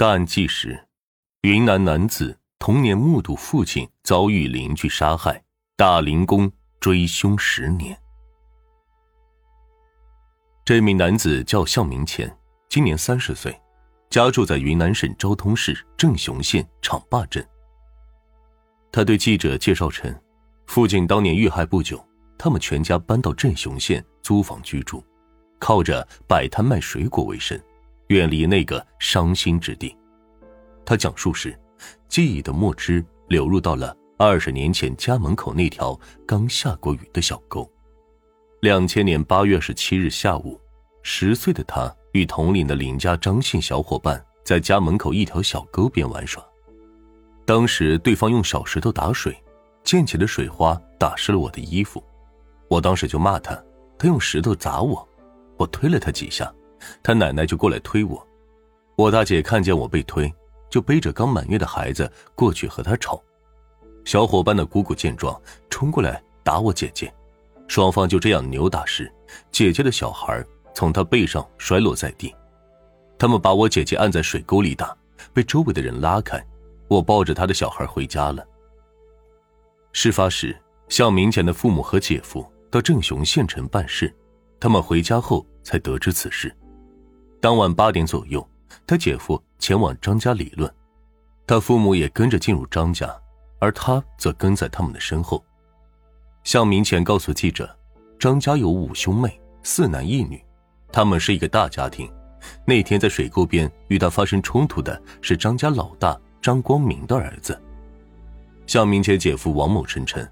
大案纪实：云南男子童年目睹父亲遭遇邻居杀害，大龄工追凶十年。这名男子叫向明前，今年三十岁，家住在云南省昭通市镇雄县场坝镇。他对记者介绍称，父亲当年遇害不久，他们全家搬到镇雄县租房居住，靠着摆摊卖水果为生。远离那个伤心之地，他讲述时，记忆的墨汁流入到了二十年前家门口那条刚下过雨的小沟。两千年八月十七日下午，十岁的他与同龄的邻家张姓小伙伴在家门口一条小沟边玩耍。当时对方用小石头打水，溅起的水花打湿了我的衣服。我当时就骂他，他用石头砸我，我推了他几下。他奶奶就过来推我，我大姐看见我被推，就背着刚满月的孩子过去和他吵。小伙伴的姑姑见状，冲过来打我姐姐，双方就这样扭打时，姐姐的小孩从他背上摔落在地。他们把我姐姐按在水沟里打，被周围的人拉开，我抱着他的小孩回家了。事发时，向明前的父母和姐夫到镇雄县城办事，他们回家后才得知此事。当晚八点左右，他姐夫前往张家理论，他父母也跟着进入张家，而他则跟在他们的身后。向明前告诉记者，张家有五兄妹，四男一女，他们是一个大家庭。那天在水沟边与他发生冲突的是张家老大张光明的儿子。向明前姐夫王某声称，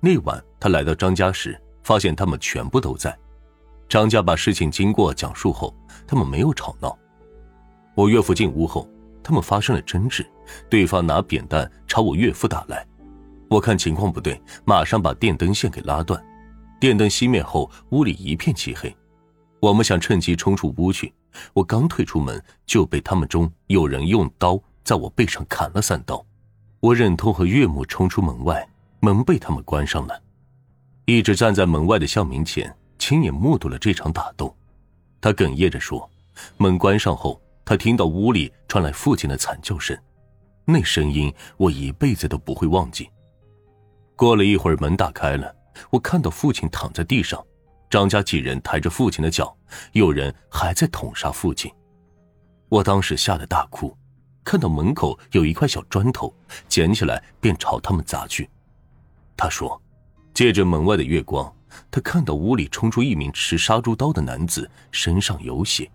那晚他来到张家时，发现他们全部都在。张家把事情经过讲述后。他们没有吵闹。我岳父进屋后，他们发生了争执，对方拿扁担朝我岳父打来。我看情况不对，马上把电灯线给拉断。电灯熄灭后，屋里一片漆黑。我们想趁机冲出屋去，我刚退出门，就被他们中有人用刀在我背上砍了三刀。我忍痛和岳母冲出门外，门被他们关上了。一直站在门外的向明前亲眼目睹了这场打斗。他哽咽着说：“门关上后，他听到屋里传来父亲的惨叫声，那声音我一辈子都不会忘记。”过了一会儿，门打开了，我看到父亲躺在地上，张家几人抬着父亲的脚，有人还在捅杀父亲。我当时吓得大哭，看到门口有一块小砖头，捡起来便朝他们砸去。他说：“借着门外的月光。”他看到屋里冲出一名持杀猪刀的男子，身上有血。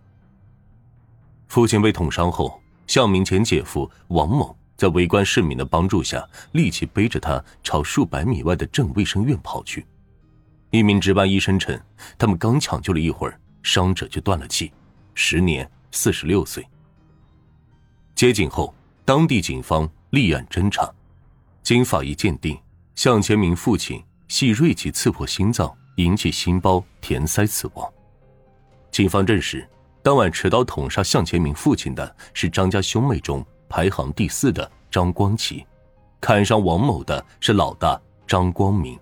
父亲被捅伤后，向明前姐夫王某在围观市民的帮助下，立即背着他朝数百米外的镇卫生院跑去。一名值班医生称，他们刚抢救了一会儿，伤者就断了气，时年四十六岁。接警后，当地警方立案侦查，经法医鉴定，向前明父亲。系锐器刺破心脏，引起心包填塞死亡。警方证实，当晚持刀捅杀向前明父亲的是张家兄妹中排行第四的张光奇，砍伤王某的是老大张光明。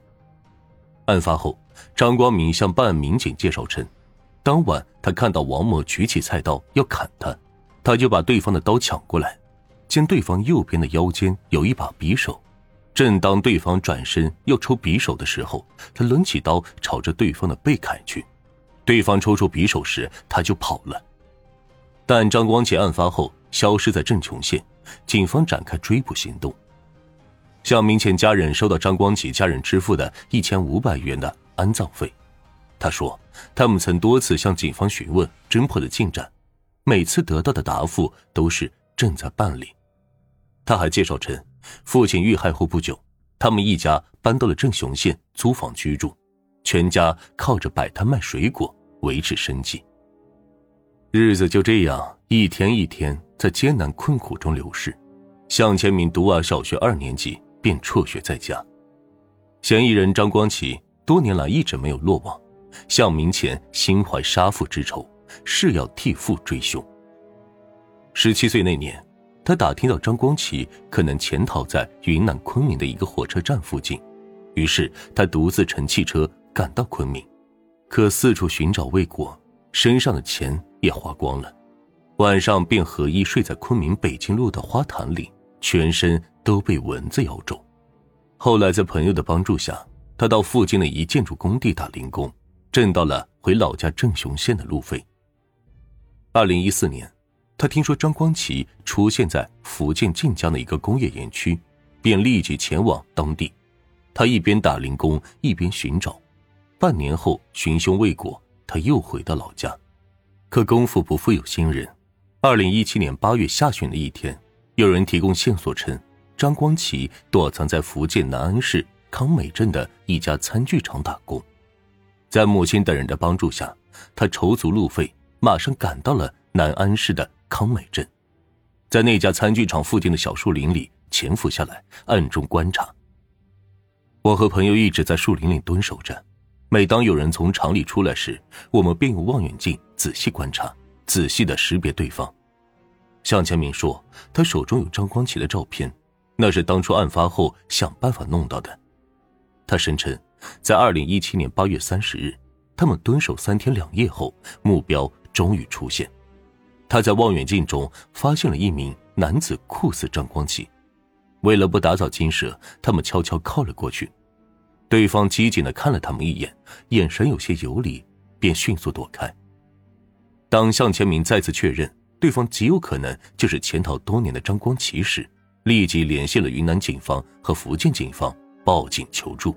案发后，张光明向办案民警介绍称，当晚他看到王某举起菜刀要砍他，他就把对方的刀抢过来，见对方右边的腰间有一把匕首。正当对方转身要抽匕首的时候，他抡起刀朝着对方的背砍去。对方抽出匕首时，他就跑了。但张光启案发后消失在镇琼县，警方展开追捕行动。向明前家人收到张光启家人支付的一千五百元的安葬费。他说，他们曾多次向警方询问侦破的进展，每次得到的答复都是正在办理。他还介绍称。父亲遇害后不久，他们一家搬到了镇雄县租房居住，全家靠着摆摊卖水果维持生计。日子就这样一天一天在艰难困苦中流逝。向前明读完小学二年级便辍学在家。嫌疑人张光启多年来一直没有落网，向明前心怀杀父之仇，誓要替父追凶。十七岁那年。他打听到张光启可能潜逃在云南昆明的一个火车站附近，于是他独自乘汽车赶到昆明，可四处寻找未果，身上的钱也花光了。晚上便合衣睡在昆明北京路的花坛里，全身都被蚊子咬肿。后来在朋友的帮助下，他到附近的一建筑工地打零工，挣到了回老家郑雄县的路费。二零一四年，他听说张光启出现在福建晋江的一个工业园区，便立即前往当地。他一边打零工一边寻找，半年后寻凶未果，他又回到老家。可功夫不负有心人。二零一七年八月下旬的一天，有人提供线索称，张光启躲藏在福建南安市康美镇的一家餐具厂打工。在母亲等人的帮助下，他筹足路费，马上赶到了南安市的康美镇，在那家餐具厂附近的小树林里潜伏下来，暗中观察。我和朋友一直在树林里蹲守着，每当有人从厂里出来时，我们便用望远镜仔细观察。仔细的识别对方，向前明说，他手中有张光启的照片，那是当初案发后想办法弄到的。他声称，在二零一七年八月三十日，他们蹲守三天两夜后，目标终于出现。他在望远镜中发现了一名男子，酷似张光启。为了不打草惊蛇，他们悄悄靠了过去。对方机警的看了他们一眼，眼神有些游离，便迅速躲开。当向前明再次确认对方极有可能就是潜逃多年的张光启时，立即联系了云南警方和福建警方报警求助。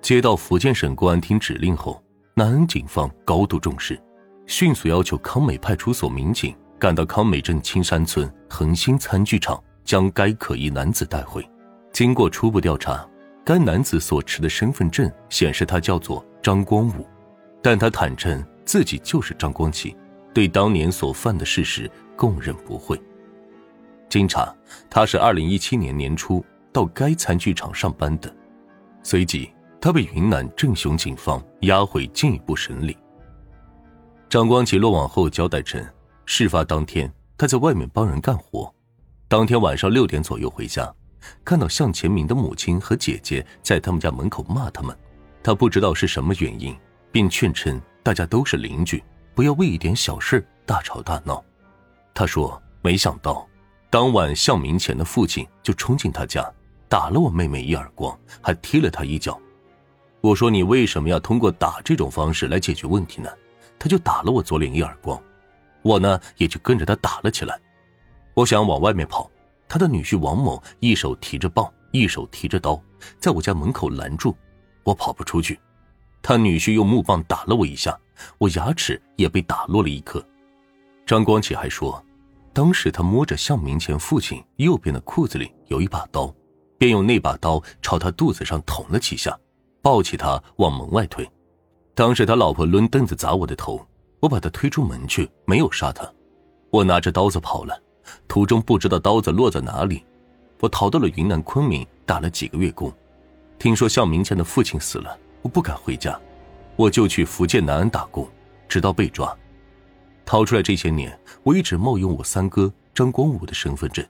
接到福建省公安厅指令后，南安警方高度重视，迅速要求康美派出所民警赶到康美镇青山村恒兴餐具厂，将该可疑男子带回。经过初步调查，该男子所持的身份证显示他叫做张光武，但他坦诚。自己就是张光启，对当年所犯的事实供认不讳。经查，他是二零一七年年初到该餐具厂上班的。随即，他被云南正雄警方押回进一步审理。张光启落网后交代称，事发当天他在外面帮人干活，当天晚上六点左右回家，看到向前明的母亲和姐姐在他们家门口骂他们，他不知道是什么原因，并劝称。大家都是邻居，不要为一点小事大吵大闹。他说：“没想到，当晚向明前的父亲就冲进他家，打了我妹妹一耳光，还踢了他一脚。”我说：“你为什么要通过打这种方式来解决问题呢？”他就打了我左脸一耳光，我呢也就跟着他打了起来。我想往外面跑，他的女婿王某一手提着棒，一手提着刀，在我家门口拦住，我跑不出去。他女婿用木棒打了我一下，我牙齿也被打落了一颗。张光启还说，当时他摸着向明前父亲右边的裤子里有一把刀，便用那把刀朝他肚子上捅了几下，抱起他往门外推。当时他老婆抡凳子砸我的头，我把他推出门去，没有杀他。我拿着刀子跑了，途中不知道刀子落在哪里，我逃到了云南昆明，打了几个月工。听说向明前的父亲死了。我不敢回家，我就去福建南安打工，直到被抓。逃出来这些年，我一直冒用我三哥张光武的身份证。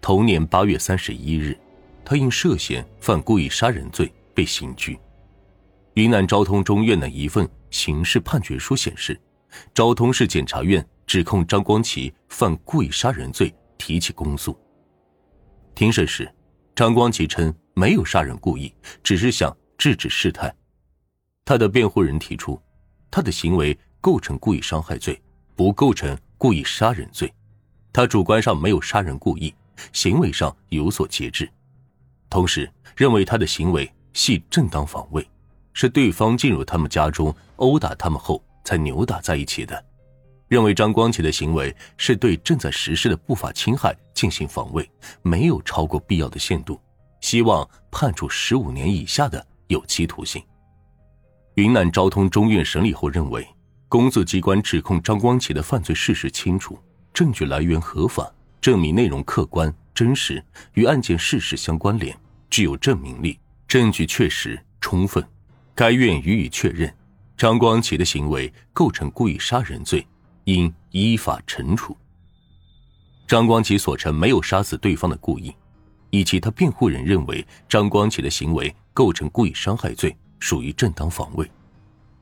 同年八月三十一日，他因涉嫌犯故意杀人罪被刑拘。云南昭通中院的一份刑事判决书显示，昭通市检察院指控张光启犯故意杀人罪，提起公诉。庭审时，张光启称没有杀人故意，只是想。制止事态，他的辩护人提出，他的行为构成故意伤害罪，不构成故意杀人罪。他主观上没有杀人故意，行为上有所节制，同时认为他的行为系正当防卫，是对方进入他们家中殴打他们后才扭打在一起的。认为张光启的行为是对正在实施的不法侵害进行防卫，没有超过必要的限度，希望判处十五年以下的。有期徒刑。云南昭通中院审理后认为，公诉机关指控张光启的犯罪事实清楚，证据来源合法，证明内容客观真实，与案件事实相关联，具有证明力，证据确实充分。该院予以确认，张光启的行为构成故意杀人罪，应依法惩处。张光启所称没有杀死对方的故意。以及他辩护人认为张光启的行为构成故意伤害罪，属于正当防卫。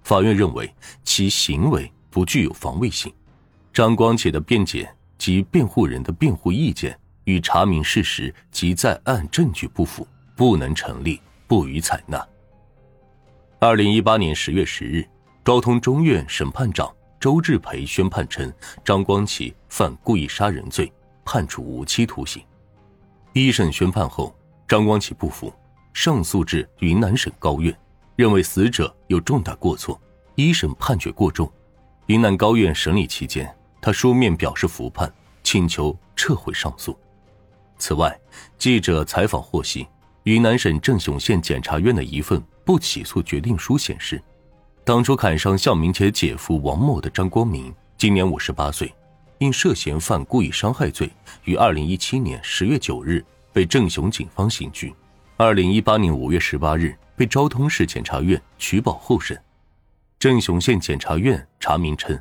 法院认为其行为不具有防卫性。张光启的辩解及辩护人的辩护意见与查明事实及在案证据不符，不能成立，不予采纳。二零一八年十月十日，昭通中院审判长周志培宣判称张光启犯故意杀人罪，判处无期徒刑。一审宣判后，张光启不服，上诉至云南省高院，认为死者有重大过错，一审判决过重。云南高院审理期间，他书面表示服判，请求撤回上诉。此外，记者采访获悉，云南省正雄县检察院的一份不起诉决定书显示，当初砍伤向明杰姐夫王某的张光明今年五十八岁，因涉嫌犯故意伤害罪，于二零一七年十月九日被正雄警方刑拘，二零一八年五月十八日被昭通市检察院取保候审。正雄县检察院查明称，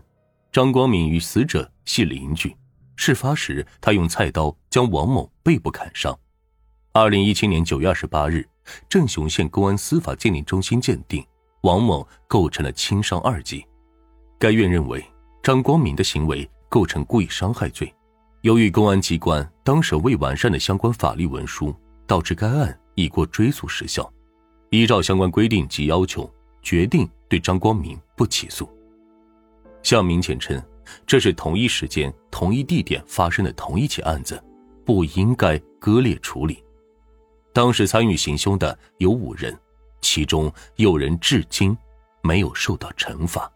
张光明与死者系邻居，事发时他用菜刀将王某背部砍伤。二零一七年九月二十八日，镇雄县公安司法鉴定中心鉴定王某构成了轻伤二级。该院认为张光明的行为构成故意伤害罪。由于公安机关当时未完善的相关法律文书，导致该案已过追诉时效。依照相关规定及要求。决定对张光明不起诉。向明前称，这是同一时间、同一地点发生的同一起案子，不应该割裂处理。当时参与行凶的有五人，其中有人至今没有受到惩罚。